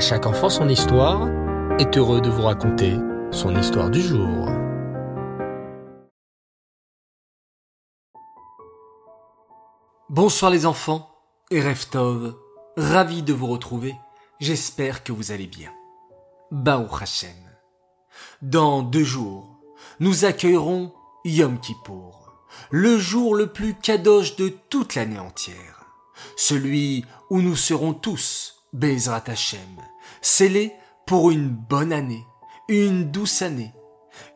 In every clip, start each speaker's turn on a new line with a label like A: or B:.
A: Chaque enfant son histoire est heureux de vous raconter son histoire du jour.
B: Bonsoir les enfants et Reftov, ravi de vous retrouver. J'espère que vous allez bien. Baou Hashem. Dans deux jours, nous accueillerons Yom Kippour, le jour le plus kadosh de toute l'année entière, celui où nous serons tous Bezrat Hashem, scellé pour une bonne année, une douce année,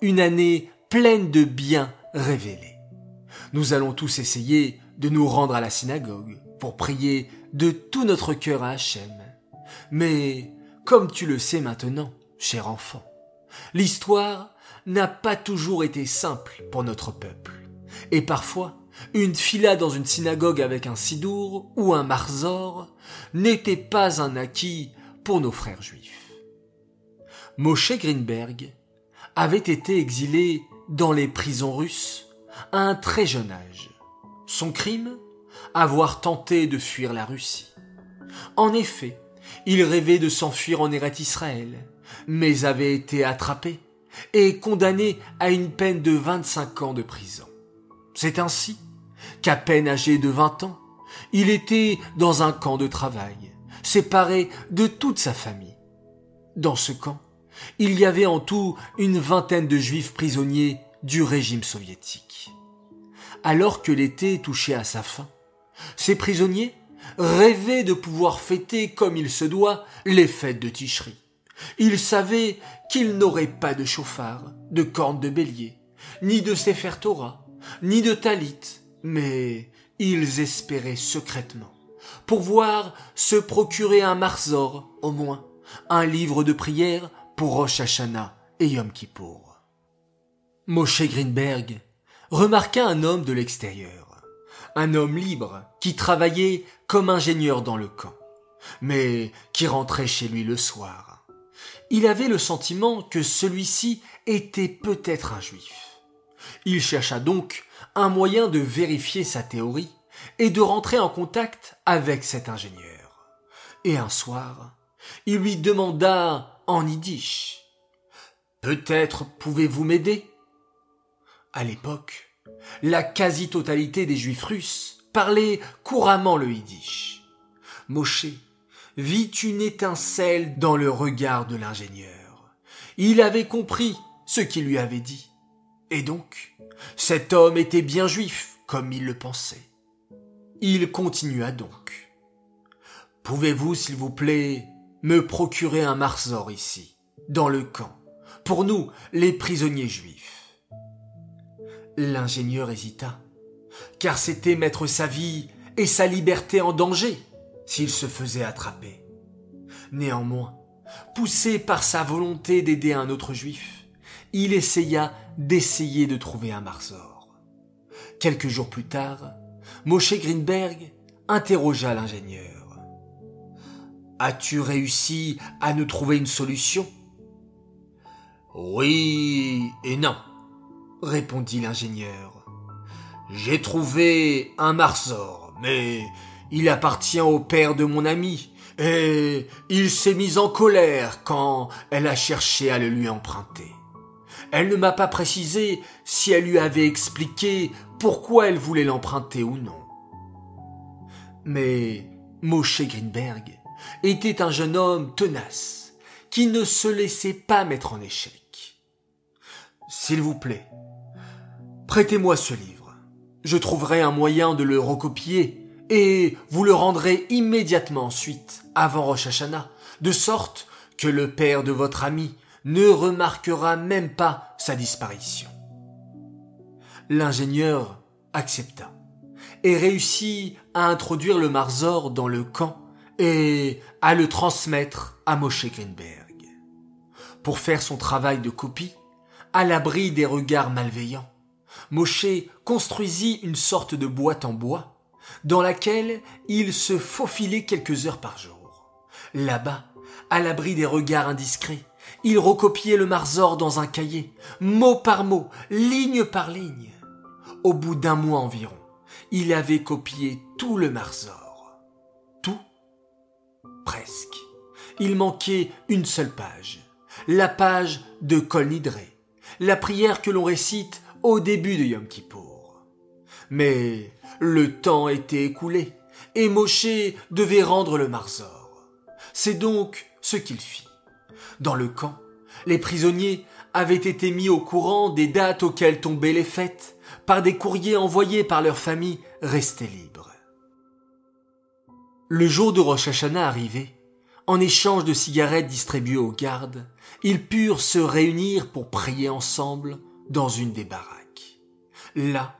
B: une année pleine de biens révélés. Nous allons tous essayer de nous rendre à la synagogue pour prier de tout notre cœur à Hachem. Mais, comme tu le sais maintenant, cher enfant, l'histoire n'a pas toujours été simple pour notre peuple. Et parfois, une fila dans une synagogue avec un sidour ou un marzor n'était pas un acquis pour nos frères juifs. Moshe Greenberg avait été exilé dans les prisons russes à un très jeune âge. Son crime? Avoir tenté de fuir la Russie. En effet, il rêvait de s'enfuir en Eret Israël, mais avait été attrapé et condamné à une peine de 25 ans de prison. C'est ainsi qu'à peine âgé de 20 ans, il était dans un camp de travail, séparé de toute sa famille. Dans ce camp, il y avait en tout une vingtaine de juifs prisonniers du régime soviétique. Alors que l'été touchait à sa fin, ces prisonniers rêvaient de pouvoir fêter comme il se doit les fêtes de Ticherie. Ils savaient qu'ils n'auraient pas de chauffard, de cornes de bélier, ni de Sefer Torah, ni de talit, mais ils espéraient secrètement pouvoir se procurer un marzor, au moins, un livre de prière pour Rosh Hashanah et Yom Kippour. Moshe Greenberg remarqua un homme de l'extérieur, un homme libre qui travaillait comme ingénieur dans le camp, mais qui rentrait chez lui le soir. Il avait le sentiment que celui-ci était peut-être un juif. Il chercha donc un moyen de vérifier sa théorie et de rentrer en contact avec cet ingénieur. Et un soir, il lui demanda en yiddish Peut-être pouvez-vous m'aider? À l'époque, la quasi-totalité des juifs russes parlaient couramment le yiddish. Moshe vit une étincelle dans le regard de l'ingénieur. Il avait compris ce qu'il lui avait dit. Et donc, cet homme était bien juif, comme il le pensait. Il continua donc. Pouvez-vous, s'il vous plaît, me procurer un marzor ici, dans le camp, pour nous, les prisonniers juifs? L'ingénieur hésita, car c'était mettre sa vie et sa liberté en danger s'il se faisait attraper. Néanmoins, poussé par sa volonté d'aider un autre juif, il essaya d'essayer de trouver un marzor. Quelques jours plus tard, Moshe Greenberg interrogea l'ingénieur. As-tu réussi à nous trouver une solution? Oui et non, répondit l'ingénieur. J'ai trouvé un marzor, mais il appartient au père de mon ami, et il s'est mis en colère quand elle a cherché à le lui emprunter. Elle ne m'a pas précisé si elle lui avait expliqué pourquoi elle voulait l'emprunter ou non. Mais Moshe Greenberg était un jeune homme tenace, qui ne se laissait pas mettre en échec. S'il vous plaît, prêtez-moi ce livre. Je trouverai un moyen de le recopier et vous le rendrez immédiatement ensuite, avant Rosh Hashanah, de sorte que le père de votre ami ne remarquera même pas sa disparition. L'ingénieur accepta et réussit à introduire le Marzor dans le camp et à le transmettre à Moshe Greenberg. Pour faire son travail de copie, à l'abri des regards malveillants, Moshe construisit une sorte de boîte en bois dans laquelle il se faufilait quelques heures par jour. Là-bas, à l'abri des regards indiscrets, il recopiait le Marzor dans un cahier, mot par mot, ligne par ligne. Au bout d'un mois environ, il avait copié tout le Marzor. Tout Presque. il manquait une seule page, la page de Kol Nidré, la prière que l'on récite au début de Yom Kippour. Mais le temps était écoulé et Moshe devait rendre le marzor. C'est donc ce qu'il fit. Dans le camp, les prisonniers avaient été mis au courant des dates auxquelles tombaient les fêtes par des courriers envoyés par leurs familles restées libres. Le jour de Rosh Hashanah arrivé, en échange de cigarettes distribuées aux gardes, ils purent se réunir pour prier ensemble dans une des baraques. Là,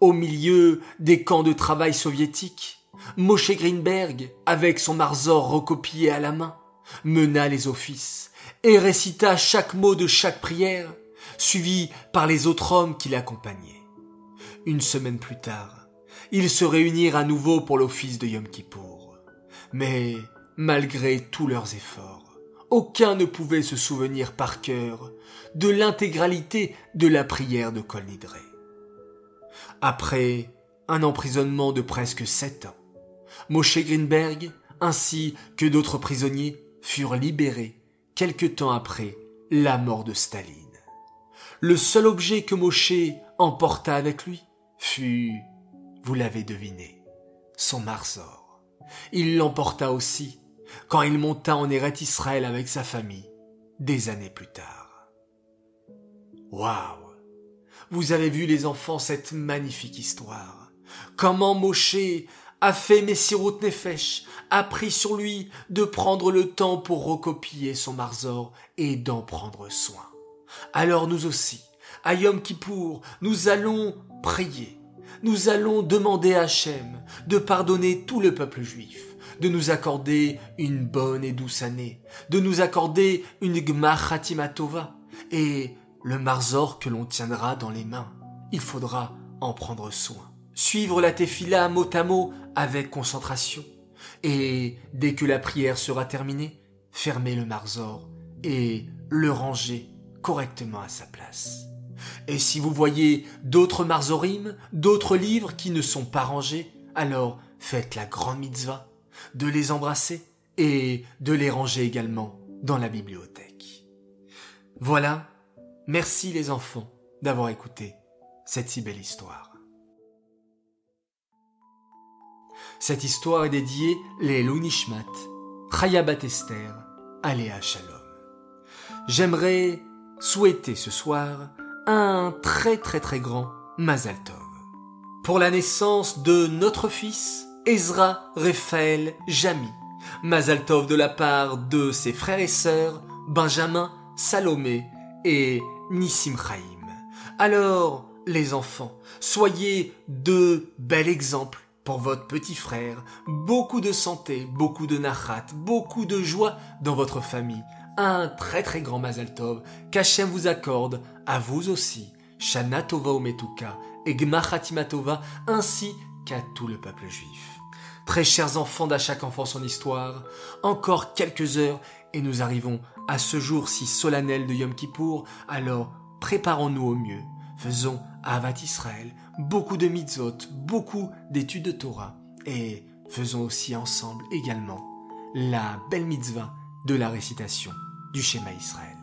B: au milieu des camps de travail soviétiques, Moshe Greenberg, avec son marzor recopié à la main, mena les offices et récita chaque mot de chaque prière, suivi par les autres hommes qui l'accompagnaient. Une semaine plus tard, ils se réunirent à nouveau pour l'office de Yom Kippour. Mais, malgré tous leurs efforts, aucun ne pouvait se souvenir par cœur de l'intégralité de la prière de Kol Nidré. Après un emprisonnement de presque sept ans, Moshe Greenberg, ainsi que d'autres prisonniers, furent libérés quelque temps après la mort de Staline. Le seul objet que Moshe emporta avec lui fut, vous l'avez deviné, son marzor. Il l'emporta aussi quand il monta en Eret Israël avec sa famille des années plus tard. Waouh Vous avez vu les enfants cette magnifique histoire. Comment Moshe a fait Messirut Nefesh, a pris sur lui de prendre le temps pour recopier son marzor et d'en prendre soin. Alors nous aussi, à Yom Kippour, nous allons prier. Nous allons demander à Hachem de pardonner tout le peuple juif, de nous accorder une bonne et douce année, de nous accorder une Gmar Tova et le marzor que l'on tiendra dans les mains. Il faudra en prendre soin. Suivre la tefila mot à mot avec concentration. Et dès que la prière sera terminée, fermer le marzor et le ranger correctement à sa place. Et si vous voyez d'autres marzorim, d'autres livres qui ne sont pas rangés, alors faites la grande mitzvah de les embrasser et de les ranger également dans la bibliothèque. Voilà, merci les enfants d'avoir écouté cette si belle histoire. Cette histoire est dédiée les Lunishmat, Chayabat Esther, Aléa Shalom. J'aimerais souhaiter ce soir un très très très grand Mazal Tov. Pour la naissance de notre fils, Ezra Raphaël Jami. Mazal Tov de la part de ses frères et sœurs, Benjamin, Salomé et Nissim Chaim. Alors, les enfants, soyez de bel exemple pour votre petit frère, beaucoup de santé, beaucoup de nachat, beaucoup de joie dans votre famille, un très très grand Mazal Tov qu'Hachem vous accorde, à vous aussi, Shana Tova Ometuka et Tova, ainsi qu'à tout le peuple juif. Très chers enfants d'à chaque enfant son histoire, encore quelques heures et nous arrivons à ce jour si solennel de Yom Kippour, alors préparons-nous au mieux, faisons Avat Israël, beaucoup de mitzvot, beaucoup d'études de Torah, et faisons aussi ensemble également la belle mitzvah de la récitation du schéma Israël.